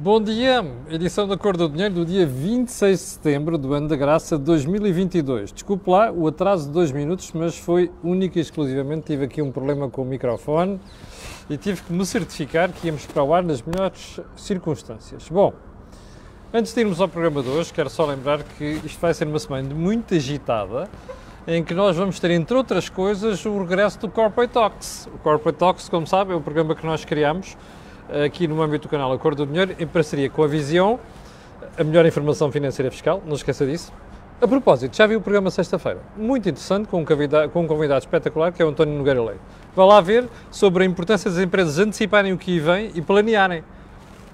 Bom dia, edição da Cor do Dinheiro do dia 26 de setembro do ano da graça de 2022. Desculpe lá o atraso de dois minutos, mas foi única e exclusivamente. Tive aqui um problema com o microfone e tive que me certificar que íamos para o ar nas melhores circunstâncias. Bom, antes de irmos ao programa de hoje, quero só lembrar que isto vai ser uma semana muito agitada em que nós vamos ter, entre outras coisas, o regresso do Corporate Talks. O Corporate Talks, como sabe, é o programa que nós criamos aqui no âmbito do canal Acordo do Dinheiro, em parceria com a Visão, a melhor informação financeira fiscal, não esqueça disso. A propósito, já vi o programa sexta-feira, muito interessante, com um, convidado, com um convidado espetacular, que é o António Nogueira Leite. Vá lá ver sobre a importância das empresas anteciparem o que vem e planearem.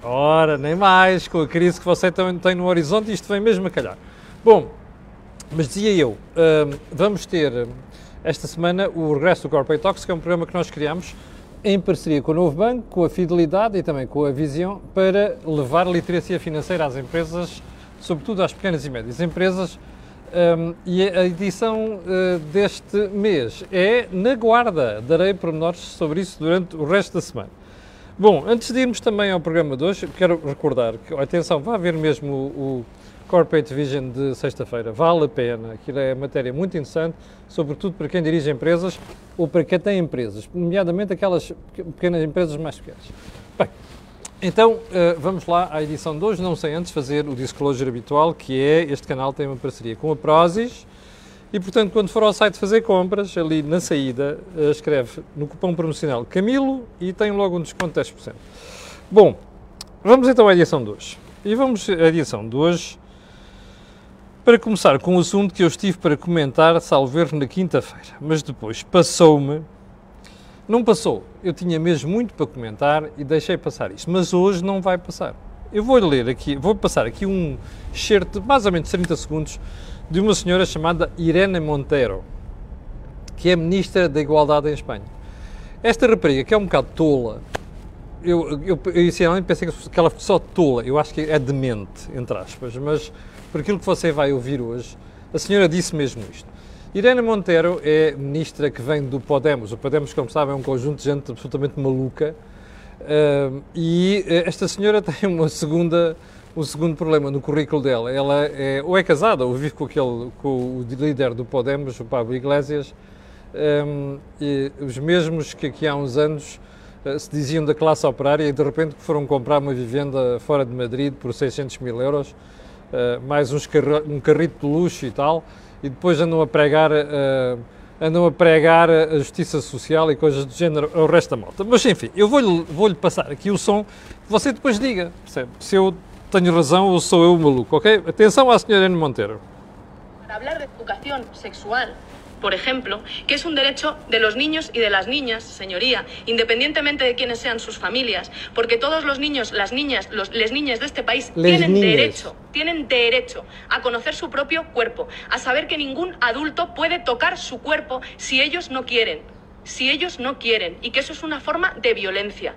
Ora, nem mais, com a crise que você tem no horizonte, isto vem mesmo a calhar. Bom, mas dizia eu, hum, vamos ter esta semana o regresso do Corporate Talks, que é um programa que nós criamos em parceria com o Novo Banco, com a Fidelidade e também com a Visão, para levar literacia financeira às empresas, sobretudo às pequenas e médias empresas. Um, e a edição uh, deste mês é na guarda. Darei pormenores sobre isso durante o resto da semana. Bom, antes de irmos também ao programa de hoje, quero recordar que, atenção, vá ver mesmo o, o Corporate Vision de sexta-feira. Vale a pena. Aquilo é matéria muito interessante, sobretudo para quem dirige empresas ou para quem tem empresas, nomeadamente aquelas pequenas empresas mais pequenas. Bem, então eh, vamos lá à edição de hoje. Não sei antes fazer o disclosure habitual, que é este canal tem uma parceria com a Prozis. E, portanto, quando for ao site fazer compras, ali na saída, eh, escreve no cupom promocional Camilo e tem logo um desconto de 10%. Bom, vamos então à edição de hoje. E vamos à edição de hoje para começar com um assunto que eu estive para comentar, salvo erro, na quinta-feira, mas depois passou-me. Não passou, eu tinha mesmo muito para comentar e deixei passar isto, mas hoje não vai passar. Eu vou ler aqui, vou passar aqui um excerto de mais ou menos 30 segundos de uma senhora chamada Irene Montero, que é Ministra da Igualdade em Espanha. Esta rapariga, que é um bocado tola, eu, eu, eu pensei que ela fosse só tola, eu acho que é demente, entre aspas, mas por aquilo que você vai ouvir hoje, a senhora disse mesmo isto. Irene Montero é ministra que vem do Podemos. O Podemos, como sabem, é um conjunto de gente absolutamente maluca. Uh, e eh, esta senhora tem uma segunda, um segundo problema no currículo dela. Ela é, ou é casada ou vive com, aquele, com o líder do Podemos, o Pablo Iglesias, um, os mesmos que aqui há uns anos uh, se diziam da classe operária e de repente foram comprar uma vivenda fora de Madrid por 600 mil euros uh, mais uns um carrito de luxo e tal, e depois andam a pregar, uh, andam a pregar a justiça social e coisas do género ao resto da malta. Mas enfim, eu vou-lhe vou passar aqui o som, você depois diga, percebe? Se eu tenho razão ou sou eu o maluco, ok? Atenção à senhora N. Monteiro. Para hablar de educación sexual por ejemplo, que es un derecho de los niños y de las niñas, señoría, independientemente de quiénes sean sus familias, porque todos los niños, las niñas, los, les niñas de este país les tienen derecho, tienen derecho a conocer su propio cuerpo, a saber que ningún adulto puede tocar su cuerpo si ellos no quieren, si ellos no quieren, y que eso es una forma de violencia.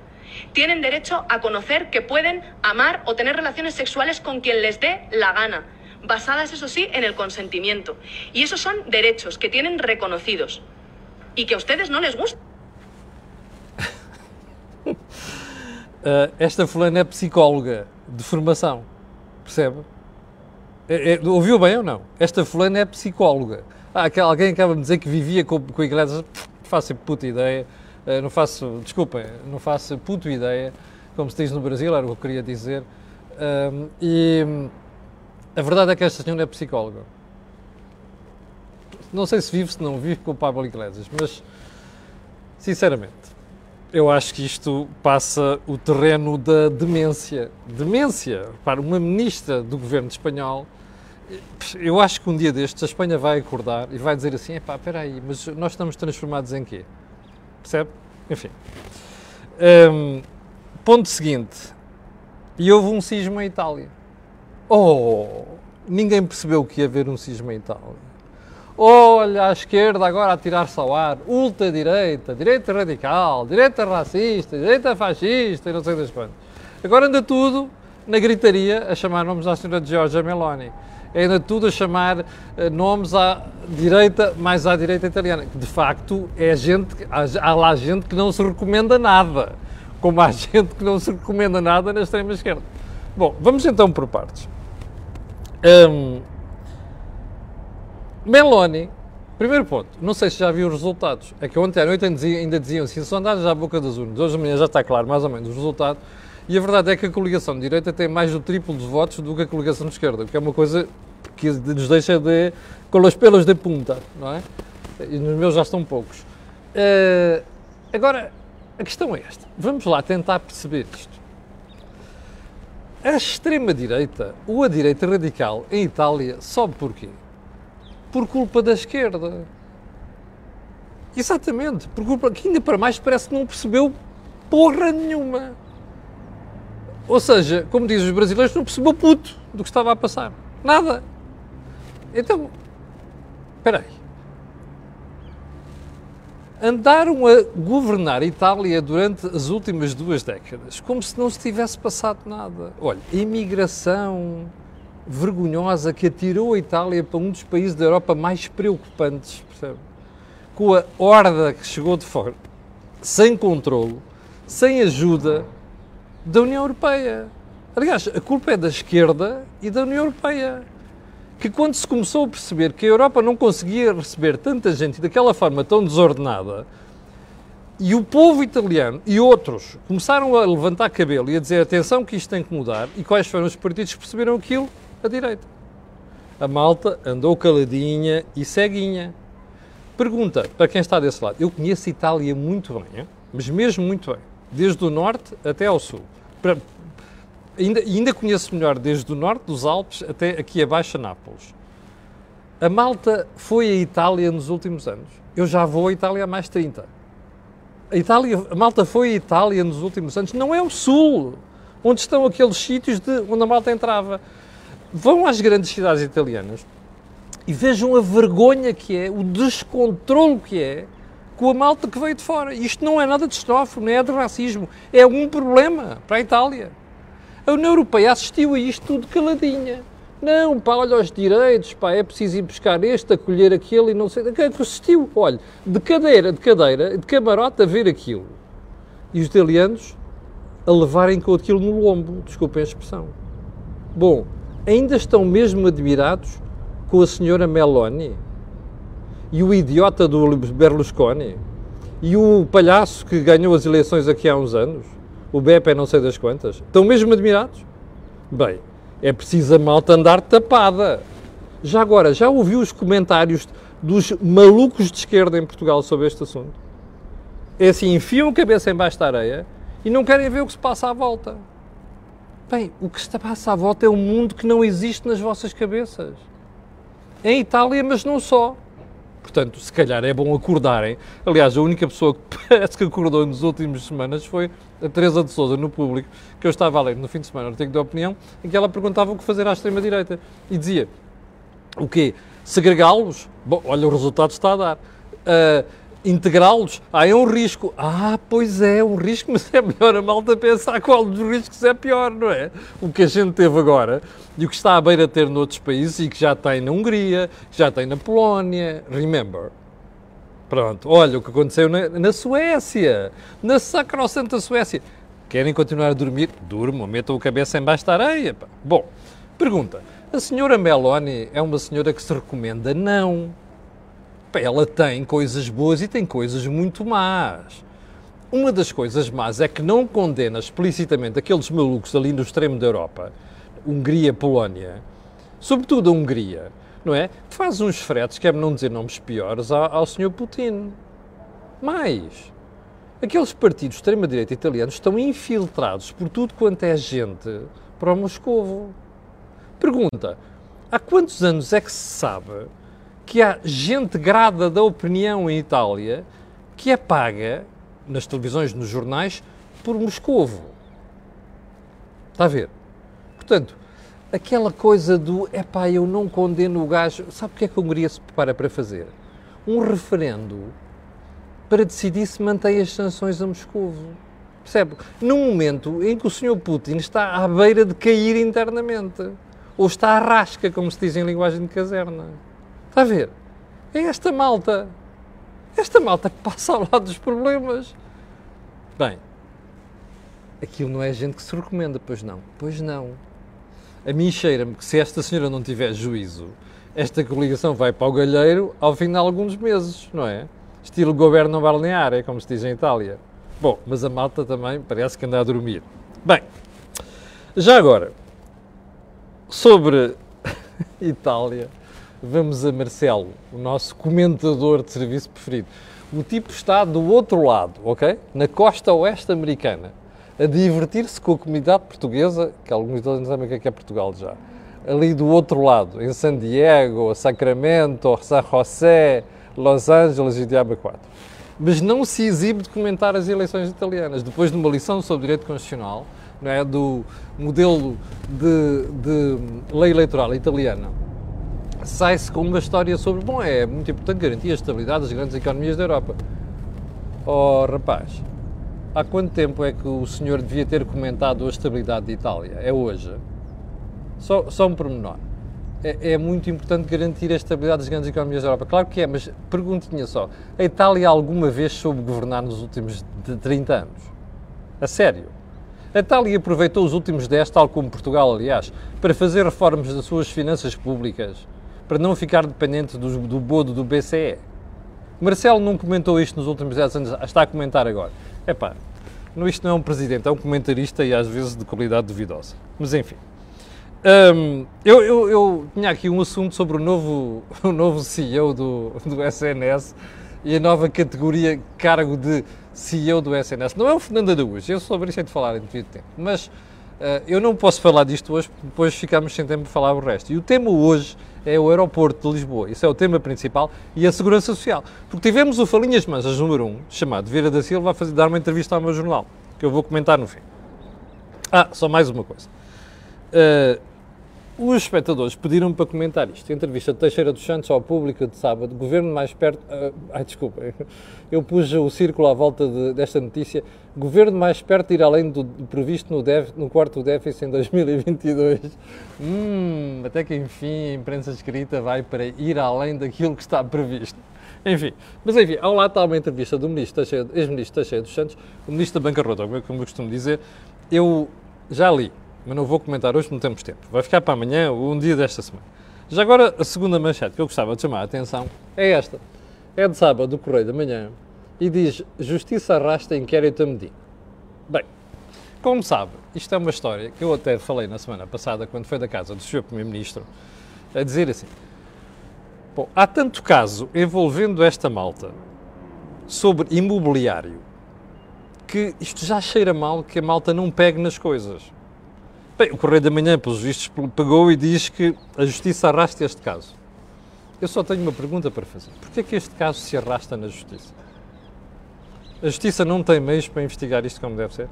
Tienen derecho a conocer que pueden amar o tener relaciones sexuales con quien les dé la gana basadas, eso sí, en el consentimiento. Y esos son derechos que tienen reconocidos y que a ustedes no les gusta. Uh, esta fulana é psicóloga de formação, percebe? É, é, ouviu bem ou não? Esta fulana é psicóloga. Ah, alguém acaba de dizer que vivia com, com a igreja, não faço puta ideia, uh, não faço, desculpem, não faço puta ideia, como se diz no Brasil, era o que eu queria dizer. Uh, e a verdade é que esta senhora é psicóloga. Não sei se vive, se não vive com o Pablo Iglesias, mas, sinceramente, eu acho que isto passa o terreno da demência. Demência para uma ministra do governo espanhol. Eu acho que um dia destes a Espanha vai acordar e vai dizer assim: epá, espera aí, mas nós estamos transformados em quê? Percebe? Enfim. Um, ponto seguinte. E houve um sismo em Itália. Oh, ninguém percebeu que ia haver um cisma em Itália. Olha, a esquerda agora a tirar-se ao ar, ultra-direita, direita radical, direita racista, direita fascista e não sei das quantas. Agora anda tudo na gritaria a chamar nomes à senhora Giorgia Meloni. Anda tudo a chamar uh, nomes à direita, mais à direita italiana. Que de facto é gente, há, há lá gente que não se recomenda nada. Como há gente que não se recomenda nada na extrema esquerda. Bom, vamos então por partes. Um, Meloni, primeiro ponto, não sei se já viu os resultados. É que ontem à noite ainda diziam assim, sondagens à boca das urnas. Hoje de manhã já está claro, mais ou menos, os resultados. E a verdade é que a coligação de direita tem mais do triplo de votos do que a coligação de esquerda, o que é uma coisa que nos deixa de, com os pelos de punta, não é? E nos meus já estão poucos. Uh, agora, a questão é esta. Vamos lá tentar perceber isto. A extrema-direita ou a direita radical em Itália sobe porquê? Por culpa da esquerda. Exatamente, por culpa que ainda para mais parece que não percebeu porra nenhuma. Ou seja, como dizem os brasileiros, não percebeu puto do que estava a passar. Nada. Então, espera aí. Andaram a governar Itália durante as últimas duas décadas, como se não se tivesse passado nada. Olha, a imigração vergonhosa que atirou a Itália para um dos países da Europa mais preocupantes, percebe? Com a horda que chegou de fora, sem controle, sem ajuda, da União Europeia. Aliás, a culpa é da esquerda e da União Europeia. Que quando se começou a perceber que a Europa não conseguia receber tanta gente daquela forma tão desordenada, e o povo italiano e outros começaram a levantar cabelo e a dizer atenção que isto tem que mudar, e quais foram os partidos que perceberam aquilo? A direita. A malta andou caladinha e ceguinha. Pergunta para quem está desse lado. Eu conheço Itália muito bem, mas mesmo muito bem. Desde o norte até ao sul ainda, ainda conheço melhor desde o norte dos Alpes até aqui abaixo a Nápoles. A Malta foi à Itália nos últimos anos. Eu já vou à Itália há mais de 30. A, Itália, a Malta foi à Itália nos últimos anos. Não é o sul, onde estão aqueles sítios de, onde a Malta entrava. Vão às grandes cidades italianas e vejam a vergonha que é, o descontrole que é com a malta que veio de fora. Isto não é nada de xenófobo, não é de racismo. É um problema para a Itália. A União Europeia assistiu a isto tudo caladinha. Não, pá, olha os direitos, pá, é preciso ir buscar este, acolher aquele e não sei. Assistiu, olha, de cadeira, de cadeira, de camarote a ver aquilo. E os italianos a levarem com aquilo no lombo, desculpem a expressão. Bom, ainda estão mesmo admirados com a senhora Meloni? e o idiota do Berlusconi e o palhaço que ganhou as eleições aqui há uns anos, o Beppe não sei das quantas, estão mesmo admirados? Bem, é preciso a malta andar tapada. Já agora, já ouviu os comentários dos malucos de esquerda em Portugal sobre este assunto? É assim, enfiam a cabeça embaixo da areia e não querem ver o que se passa à volta. Bem, o que se passa à volta é um mundo que não existe nas vossas cabeças. Em Itália, mas não só. Portanto, se calhar é bom acordarem. Aliás, a única pessoa que parece que acordou nas últimas semanas foi a Teresa de Souza no público, que eu estava a ler no fim de semana, no artigo de opinião, em que ela perguntava o que fazer à extrema-direita. E dizia, o quê? Segregá-los? Bom, olha, o resultado está a dar. Uh, integrá-los? Ah, é um risco. Ah, pois é, um risco, mas é melhor a malta pensar qual dos riscos é pior, não é? O que a gente teve agora e o que está à beira de ter noutros países e que já tem na Hungria, já tem na Polónia. Remember. Pronto, olha o que aconteceu na, na Suécia, na sacrosanta Suécia. Querem continuar a dormir? Durmam, metam a cabeça embaixo da areia. Pá. Bom, pergunta. A senhora Meloni é uma senhora que se recomenda? Não ela tem coisas boas e tem coisas muito más. Uma das coisas más é que não condena explicitamente aqueles malucos ali no extremo da Europa, Hungria, Polónia, sobretudo a Hungria, não é? Faz uns fretes, quer não dizer nomes piores, ao, ao Sr. Putin. Mais, aqueles partidos de extrema-direita italianos estão infiltrados por tudo quanto é gente para o Moscovo. Pergunta, há quantos anos é que se sabe que há gente grada da opinião em Itália que é paga nas televisões, nos jornais, por Moscovo. Está a ver? Portanto, aquela coisa do epá, eu não condeno o gajo. Sabe o que é que a Hungria se prepara para fazer? Um referendo para decidir se mantém as sanções a Moscovo. Percebe? Num momento em que o Sr. Putin está à beira de cair internamente. Ou está à rasca, como se diz em linguagem de caserna. Está a ver? É esta malta. Esta malta que passa ao lado dos problemas. Bem, aquilo não é gente que se recomenda, pois não. Pois não. A mim cheira-me que se esta senhora não tiver juízo, esta coligação vai para o galheiro ao fim de alguns meses, não é? Estilo governo balnear, é como se diz em Itália. Bom, mas a malta também parece que anda a dormir. Bem, já agora, sobre Itália, vamos a Marcelo, o nosso comentador de serviço preferido. O tipo está do outro lado, ok? Na costa oeste americana, a divertir-se com a comunidade portuguesa, que alguns deles não sabem o que é, é Portugal já. Ali do outro lado, em San Diego, Sacramento, San José, Los Angeles e Diabo 4. Mas não se exibe de comentar as eleições italianas. Depois de uma lição sobre direito constitucional, não é, do modelo de, de lei eleitoral italiana, sai-se com uma história sobre, bom, é muito importante garantir a estabilidade das grandes economias da Europa. Oh, rapaz, há quanto tempo é que o senhor devia ter comentado a estabilidade de Itália? É hoje? Só, só um pormenor. É, é muito importante garantir a estabilidade das grandes economias da Europa. Claro que é, mas perguntinha só. A Itália alguma vez soube governar nos últimos 30 anos? A sério? A Itália aproveitou os últimos 10, tal como Portugal, aliás, para fazer reformas das suas finanças públicas, para não ficar dependente do, do bodo do BCE. Marcelo não comentou isto nos últimos 10 anos, está a comentar agora. É pá, isto não é um presidente, é um comentarista e às vezes de qualidade duvidosa. Mas enfim. Um, eu, eu, eu, tinha aqui um assunto sobre o novo, o novo CEO do, do SNS e a nova categoria cargo de CEO do SNS. Não é o Fernando Araújo, eu sobre isso é de falar em devido tempo, mas eu não posso falar disto hoje porque depois ficamos sem tempo para falar o resto. E o tema hoje é o aeroporto de Lisboa, isso é o tema principal, e a segurança social. Porque tivemos o Falinhas Mansas número 1, chamado Vieira da Silva, a fazer, dar uma entrevista ao meu jornal, que eu vou comentar no fim. Ah, só mais uma coisa. Uh, os espectadores pediram para comentar isto. Entrevista de Teixeira dos Santos ao público de sábado. Governo mais perto. Uh, ai, desculpa. Eu pus o círculo à volta de, desta notícia. Governo mais perto de ir além do, do previsto no, def, no quarto déficit em 2022. Hum, até que enfim a imprensa escrita vai para ir além daquilo que está previsto. Enfim, mas enfim, ao lado está uma entrevista do ministro ex-ministro Teixeira dos Santos, o ministro da bancarrota, como eu costumo dizer. Eu já li mas não vou comentar hoje, não temos tempo. Vai ficar para amanhã ou um dia desta semana. Já agora, a segunda manchete que eu gostava de chamar a atenção é esta. É de sábado, do Correio da Manhã, e diz Justiça arrasta inquérito a Medina. Bem, como sabe, isto é uma história que eu até falei na semana passada, quando foi da casa do Sr. Primeiro-Ministro, a dizer assim, bom, há tanto caso envolvendo esta malta sobre imobiliário que isto já cheira mal que a malta não pegue nas coisas. Bem, o Correio da Manhã, pelos vistos, pegou e diz que a Justiça arrasta este caso. Eu só tenho uma pergunta para fazer. Porquê é que este caso se arrasta na Justiça? A Justiça não tem meios para investigar isto como deve ser?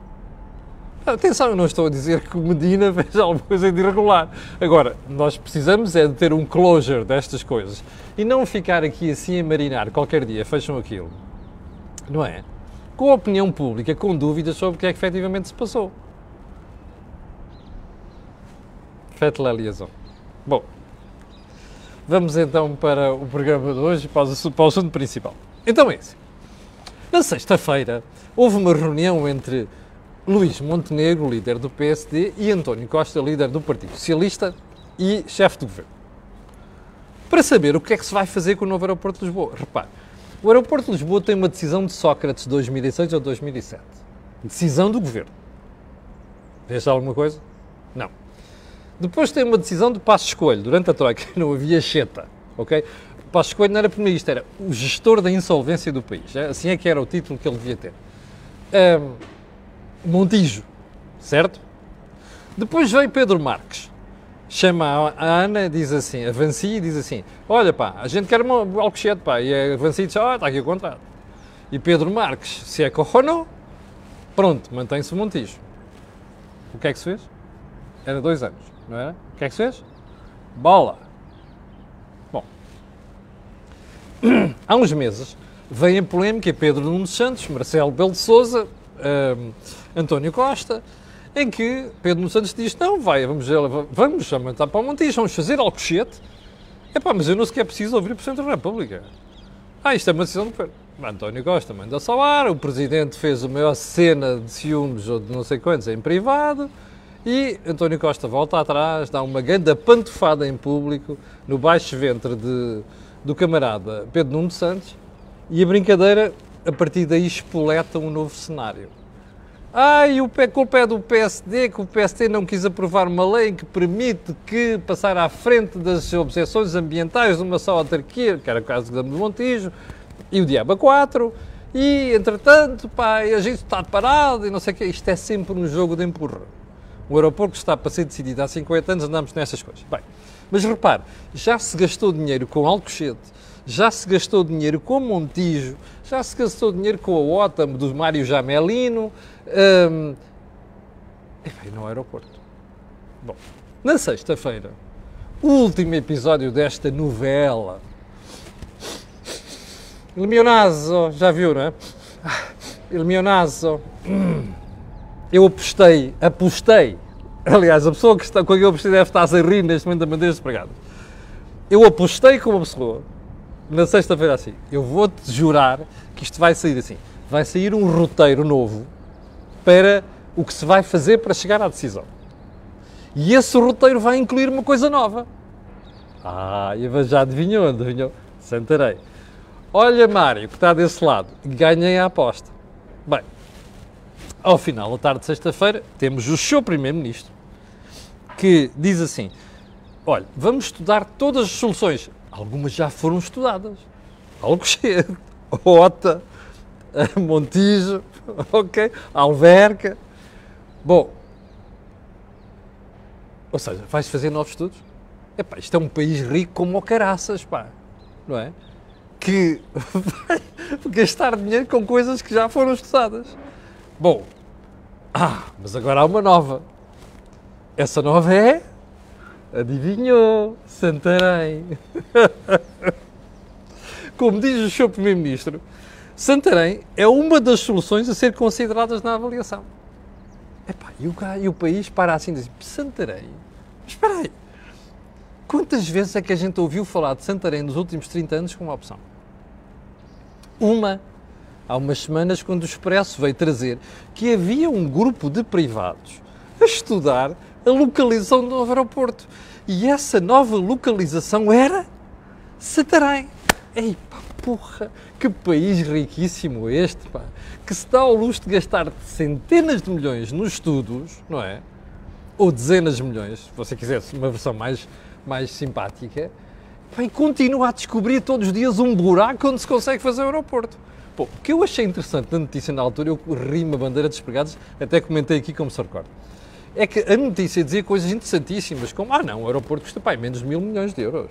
Atenção, eu não estou a dizer que Medina fez alguma coisa de irregular. Agora, nós precisamos é de ter um closure destas coisas e não ficar aqui assim a marinar. Qualquer dia fecham aquilo. Não é? Com a opinião pública, com dúvidas sobre o que é que efetivamente se passou. Fete la liaison. Bom, vamos então para o programa de hoje, para o, para o assunto principal. Então é isso. Na sexta-feira, houve uma reunião entre Luís Montenegro, líder do PSD, e António Costa, líder do Partido Socialista e chefe do governo. Para saber o que é que se vai fazer com o novo aeroporto de Lisboa. Repare, o aeroporto de Lisboa tem uma decisão de Sócrates de 2006 ou 2007. Decisão do governo. Vês alguma coisa? Não. Depois tem uma decisão de passo escolho. Durante a Troika não havia cheta, ok? Passo escolho não era primeiro-ministro, era o gestor da insolvência do país. É, assim é que era o título que ele devia ter. Um, Montijo, certo? Depois veio Pedro Marques. Chama a Ana, diz assim, avancia e diz assim: Olha, pá, a gente quer um Alcochete, pá. E avancia diz: Ah, está aqui o contrato. E Pedro Marques, se é corrono, pronto, mantém-se o Montijo. O que é que se fez? Era dois anos não é? O que é que se fez? Bola! Bom, há uns meses vem a polémica Pedro Nuno Santos, Marcelo Belo de Souza, um, António Costa, em que Pedro Nuno Santos diz, não, vai, vamos, vamos aumentar para o Montijo, vamos fazer Alcochete. Epá, mas eu não sequer preciso ouvir o Presidente da República. Ah, isto é uma decisão do governo. António Costa manda só ar, o Presidente fez a maior cena de ciúmes ou de não sei quantos em privado e António Costa volta atrás, dá uma grande pantofada em público no baixo ventre de, do camarada Pedro Nuno Santos e a brincadeira a partir daí espoleta um novo cenário. Ai, o culpa é do PSD, que o PSD não quis aprovar uma lei que permite que passar à frente das obsessões ambientais de uma só autarquia, que era o caso de Montijo, e o Diabo 4, e entretanto, pá, a gente está parado e não sei o quê. Isto é sempre um jogo de empurra. O aeroporto está para ser decidido há 50 anos, andamos nessas coisas. Bem, mas repare, já se gastou dinheiro com Alcochete, já se gastou dinheiro com Montijo, já se gastou dinheiro com a OTAM do Mário Jamelino, um, e bem, no aeroporto. Bom, na sexta-feira, o último episódio desta novela. Il mio naso, já viu, não é? Il mio naso. Eu apostei, apostei. Aliás, a pessoa que está, com quem eu apostei deve estar a rir neste momento da maneira despregada. Eu apostei com uma pessoa na sexta-feira assim, eu vou-te jurar que isto vai sair assim. Vai sair um roteiro novo para o que se vai fazer para chegar à decisão. E esse roteiro vai incluir uma coisa nova. Ah, já adivinhou, adivinhou? Santarei. Olha, Mário, que está desse lado, ganhei a aposta. Bem, ao final da tarde de sexta-feira, temos o seu Primeiro-Ministro, que diz assim: Olha, vamos estudar todas as soluções algumas já foram estudadas. Alcochete, Ota, Montijo, ok? Alverca. Bom, ou seja, vais fazer novos estudos? Epá, isto é um país rico como o caraças, pá, não é? Que vai gastar dinheiro com coisas que já foram estudadas. Bom, ah, mas agora há uma nova. Essa nova é Adivinhou? Santarém. Como diz o seu Primeiro-Ministro, Santarém é uma das soluções a ser consideradas na avaliação. Epá, e, o, e o país para assim diz: Santarém? Mas espera aí. Quantas vezes é que a gente ouviu falar de Santarém nos últimos 30 anos como opção? Uma. Há umas semanas, quando o Expresso veio trazer que havia um grupo de privados a estudar a localização do novo aeroporto. E essa nova localização era Santarém. Ei, pá, porra, que país riquíssimo este, pá, que se dá ao luxo de gastar centenas de milhões nos estudos, não é? Ou dezenas de milhões, se você quisesse uma versão mais, mais simpática, pá, e continua a descobrir todos os dias um buraco onde se consegue fazer o aeroporto. Pô, o que eu achei interessante na notícia na altura, eu ri uma bandeira despregados, até comentei aqui como se recorda é que a notícia dizia coisas interessantíssimas, como, ah não, o aeroporto custa pai, menos de mil milhões de euros.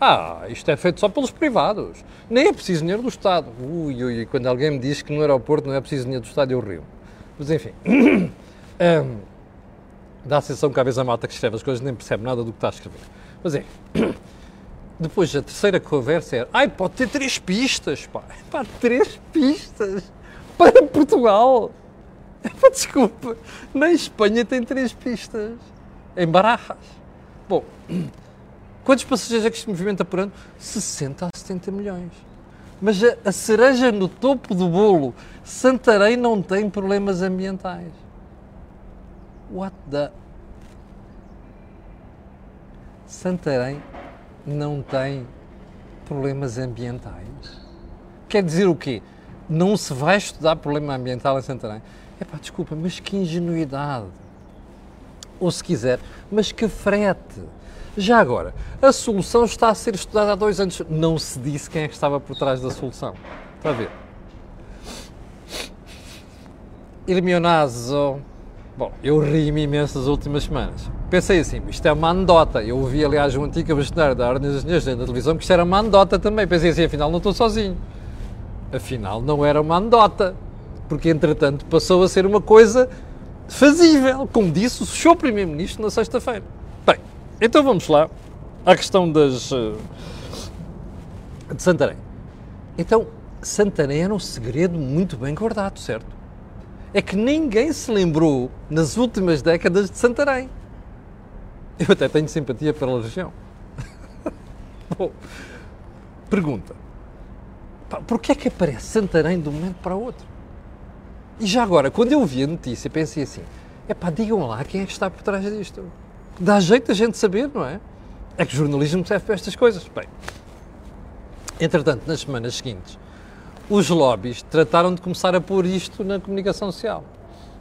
Ah, isto é feito só pelos privados. Nem é preciso dinheiro do Estado. Ui, ui, quando alguém me diz que no aeroporto não é preciso dinheiro do Estado, eu rio. Mas enfim, um, dá a sensação que às vezes a que escreve as coisas nem percebe nada do que está a escrever. Mas é, depois a terceira conversa é, ai, pode ter três pistas, pá. Pá, três pistas para Portugal. Desculpa, na Espanha tem três pistas, em Barajas. Bom, quantos passageiros é que isto movimenta por ano? 60 a 70 milhões. Mas a, a cereja no topo do bolo, Santarém não tem problemas ambientais. What the... Santarém não tem problemas ambientais? Quer dizer o quê? Não se vai estudar problema ambiental em Santarém? Epá, desculpa, mas que ingenuidade. Ou se quiser, mas que frete. Já agora, a solução está a ser estudada há dois anos. Não se disse quem é que estava por trás da solução. Está a ver? Irmionazo. Bom, eu ri-me imenso nas últimas semanas. Pensei assim, isto é uma anedota. Eu ouvi, aliás, um antigo bastonário da Ordem dos Engenheiros da televisão que isto era uma anedota também. Pensei assim, afinal não estou sozinho. Afinal não era uma anedota porque entretanto passou a ser uma coisa fazível, como disse o seu Primeiro-Ministro na sexta-feira. Bem, então vamos lá à questão das. Eh, de Santarém. Então, Santarém era um segredo muito bem guardado, certo? É que ninguém se lembrou nas últimas décadas de Santarém. Eu até tenho simpatia pela região. Bom, pergunta: porquê é que aparece Santarém de um momento para o outro? E já agora, quando eu vi a notícia, pensei assim: é pá, digam lá quem é que está por trás disto. Dá jeito a gente saber, não é? É que o jornalismo serve para estas coisas. Bem, entretanto, nas semanas seguintes, os lobbies trataram de começar a pôr isto na comunicação social.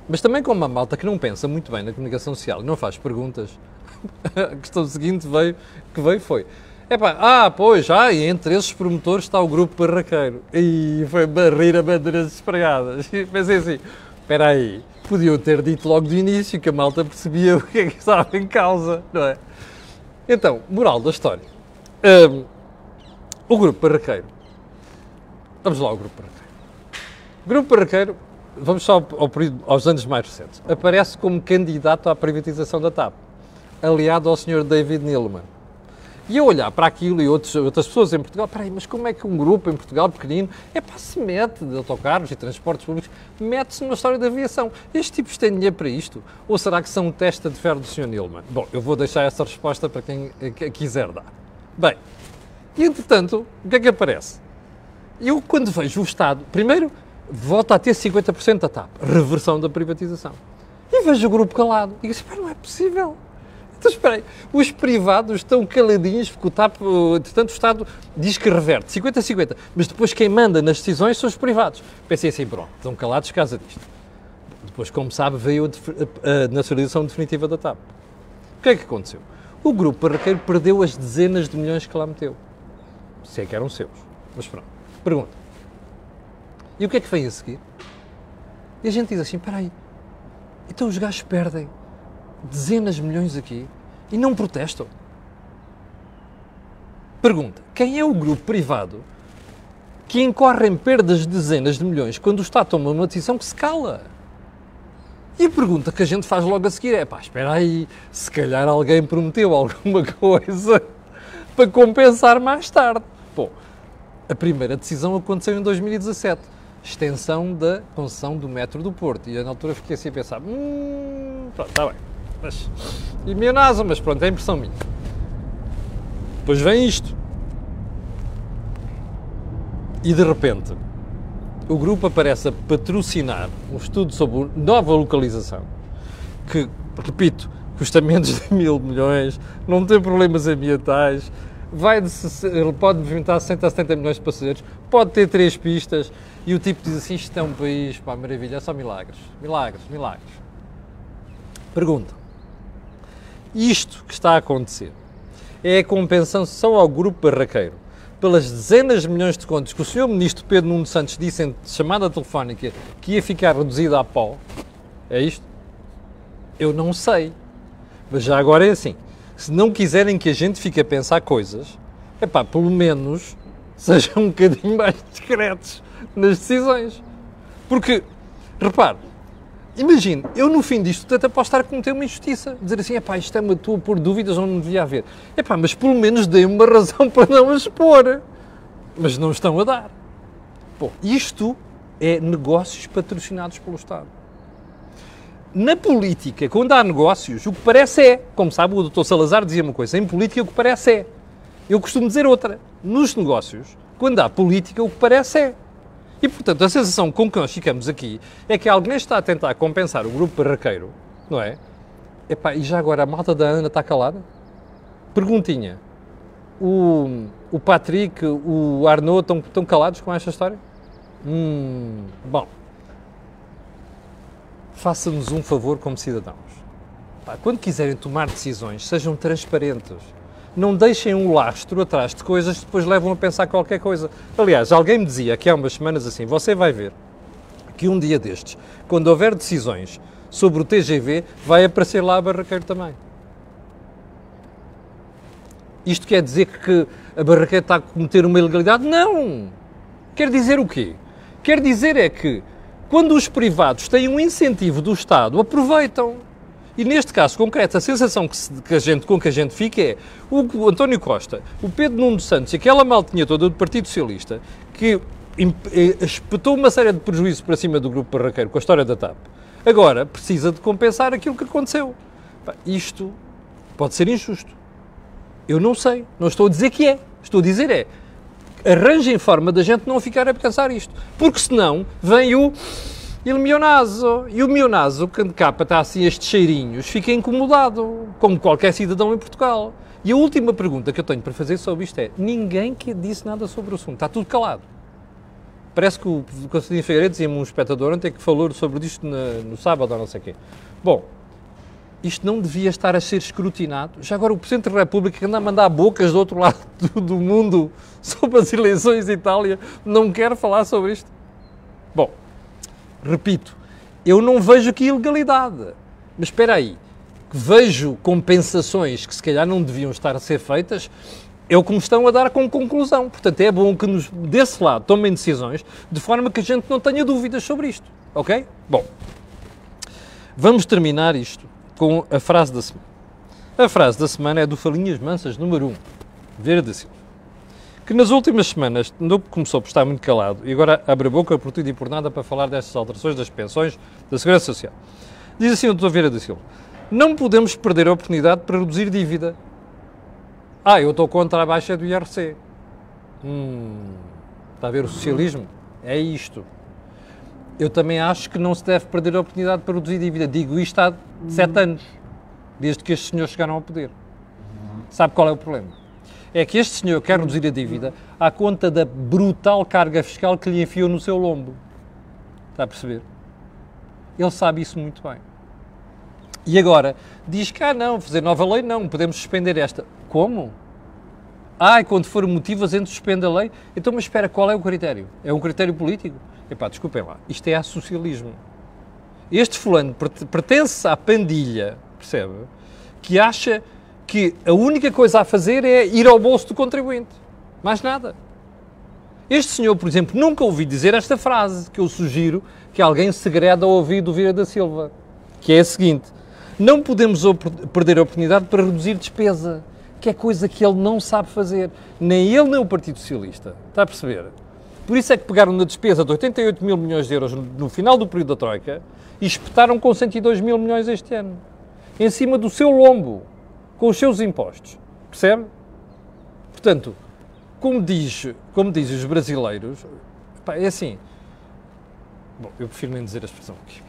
Mas também com uma malta que não pensa muito bem na comunicação social e não faz perguntas, a questão seguinte veio, que veio foi, Epá, ah, pois, ah, e entre esses promotores está o grupo barraqueiro. E foi barrir a bandeiras espregadas. E pensei assim, espera aí, podiam ter dito logo do início que a malta percebia o que é que estava em causa, não é? Então, moral da história. Um, o grupo barraqueiro. Vamos lá ao grupo barraqueiro. O grupo barraqueiro, vamos só ao, aos anos mais recentes, aparece como candidato à privatização da TAP, aliado ao Sr. David Neilman e eu olhar para aquilo e outros, outras pessoas em Portugal, peraí, mas como é que um grupo em Portugal pequenino, é para se mete de autocarros e transportes públicos, mete-se numa história da aviação. Estes tipos têm dinheiro para isto? Ou será que são testa de ferro do Sr. Nilman? Bom, eu vou deixar essa resposta para quem quiser dar. Bem, e entretanto, o que é que aparece? Eu, quando vejo o Estado, primeiro, volta a ter 50% da TAP, reversão da privatização. E vejo o grupo calado. Digo assim, não é possível. Então, espera aí, os privados estão caladinhos porque o TAP, entretanto, o Estado diz que reverte 50 a 50, mas depois quem manda nas decisões são os privados. Pensei assim, pronto, estão calados por causa disto. Depois, como sabe, veio a nacionalização definitiva da TAP. O que é que aconteceu? O grupo Barraqueiro perdeu as dezenas de milhões que lá meteu. Se é que eram seus. Mas pronto. Pergunta. E o que é que vem a seguir? E a gente diz assim, espera aí, então os gajos perdem dezenas de milhões aqui e não protestam? Pergunta: quem é o grupo privado que incorre em perdas de dezenas de milhões quando o Estado toma uma decisão que se cala? E a pergunta que a gente faz logo a seguir é: pá, espera aí, se calhar alguém prometeu alguma coisa para compensar mais tarde. Bom, a primeira decisão aconteceu em 2017 extensão da concessão do metro do Porto. E eu, na altura fiquei assim a pensar: hum, pronto, está bem. Mas, e minha NASA, mas pronto, é impressão minha. Depois vem isto. E de repente, o grupo aparece a patrocinar um estudo sobre nova localização, que, repito, custa menos de mil milhões, não tem problemas ambientais, vai de, pode movimentar 60 a 70 milhões de passageiros, pode ter três pistas, e o tipo diz assim, isto é um país, pá, maravilha, é só milagres, milagres, milagres. Pergunta, isto que está a acontecer é a compensação ao grupo barraqueiro pelas dezenas de milhões de contos que o Sr. Ministro Pedro Nuno Santos disse em chamada telefónica que ia ficar reduzida a pó. É isto? Eu não sei. Mas já agora é assim. Se não quiserem que a gente fique a pensar coisas, é pá, pelo menos sejam um bocadinho mais discretos nas decisões. Porque, repare, Imagine, eu no fim disto até posso estar a cometer uma injustiça. Dizer assim, epá, isto é-me a pôr dúvidas onde não devia haver. Epá, mas pelo menos dei uma razão para não pôr. Mas não estão a dar. Bom, isto é negócios patrocinados pelo Estado. Na política, quando há negócios, o que parece é, como sabe, o Dr. Salazar dizia uma coisa, em política o que parece é. Eu costumo dizer outra. Nos negócios, quando há política, o que parece é. E, portanto, a sensação com que nós ficamos aqui é que alguém está a tentar compensar o grupo barraqueiro, não é? Epá, e já agora a malta da Ana está calada? Perguntinha. O, o Patrick, o Arnaud estão, estão calados com esta história? Hum, bom. Faça-nos um favor como cidadãos. quando quiserem tomar decisões, sejam transparentes não deixem um lastro atrás de coisas que depois levam a pensar qualquer coisa. Aliás, alguém me dizia que há umas semanas assim, você vai ver que um dia destes, quando houver decisões sobre o TGV, vai aparecer lá a Barraqueiro também. Isto quer dizer que a Barraqueiro está a cometer uma ilegalidade? Não! Quer dizer o quê? Quer dizer é que quando os privados têm um incentivo do Estado, aproveitam. E neste caso concreto, a sensação que, se, que a gente, com que a gente fica é o António Costa, o Pedro Nuno Santos e aquela maltinha toda do Partido Socialista que eh, espetou uma série de prejuízos para cima do Grupo Barraqueiro com a história da TAP, agora precisa de compensar aquilo que aconteceu. Isto pode ser injusto. Eu não sei. Não estou a dizer que é. Estou a dizer é arranjem forma da gente não ficar a pensar isto. Porque senão vem o il mio naso. E o meu naso, quando capa está assim estes cheirinhos, fica incomodado, como qualquer cidadão em Portugal. E a última pergunta que eu tenho para fazer sobre isto é: ninguém que disse nada sobre o assunto, está tudo calado. Parece que o Constantino Figueiredo dizia-me um espectador ontem que falou sobre isto no sábado ou não sei o quê. Bom, isto não devia estar a ser escrutinado. Já agora o Presidente da República que anda a mandar bocas do outro lado do mundo sobre as eleições de Itália não quer falar sobre isto. Bom, repito, eu não vejo aqui ilegalidade. Mas espera aí, vejo compensações que se calhar não deviam estar a ser feitas, é o que me estão a dar como conclusão. Portanto, é bom que nos, desse lado tomem decisões de forma que a gente não tenha dúvidas sobre isto. Ok? Bom, vamos terminar isto com a frase da semana. A frase da semana é do Falinhas Mansas, número 1, Verde Silva, que nas últimas semanas começou por estar muito calado e agora abre a boca por tudo e por nada para falar destas alterações das pensões da Segurança Social. Diz assim o Dr. Vieira da Silva: Não podemos perder a oportunidade para reduzir dívida ah, eu estou contra a baixa do IRC. Hum, está a ver o socialismo? É isto. Eu também acho que não se deve perder a oportunidade para reduzir dívida. Digo isto há sete anos, desde que estes senhores chegaram ao poder. Sabe qual é o problema? É que este senhor quer reduzir a dívida à conta da brutal carga fiscal que lhe enfiou no seu lombo. Está a perceber? Ele sabe isso muito bem. E agora diz que, ah, não, fazer nova lei não, podemos suspender esta. Como? Ah, e quando for motivo a gente suspende a lei? Então, mas espera, qual é o critério? É um critério político? Epá, desculpem lá, isto é socialismo. Este fulano pertence à pandilha, percebe? Que acha que a única coisa a fazer é ir ao bolso do contribuinte. Mais nada. Este senhor, por exemplo, nunca ouvi dizer esta frase que eu sugiro que alguém segreda ao ouvir do Vieira da Silva, que é a seguinte: não podemos perder a oportunidade para reduzir despesa que é coisa que ele não sabe fazer. Nem ele, nem o Partido Socialista. Está a perceber? Por isso é que pegaram na despesa de 88 mil milhões de euros no final do período da Troika e espetaram com 102 mil milhões este ano. Em cima do seu lombo, com os seus impostos. Percebe? Portanto, como diz, como diz os brasileiros, pá, é assim. Bom, eu prefiro nem dizer a expressão aqui.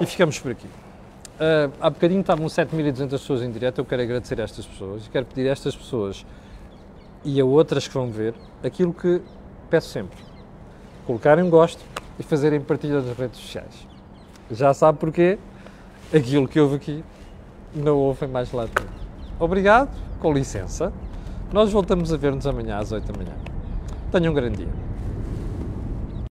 E ficamos por aqui. Uh, há bocadinho estavam 7.200 pessoas em direto. Eu quero agradecer a estas pessoas e quero pedir a estas pessoas e a outras que vão ver aquilo que peço sempre: colocarem um gosto e fazerem partilha nas redes sociais. Já sabe porquê? Aquilo que houve aqui não houve mais lado Obrigado, com licença. Nós voltamos a ver-nos amanhã às 8 da manhã. Tenham um grande dia.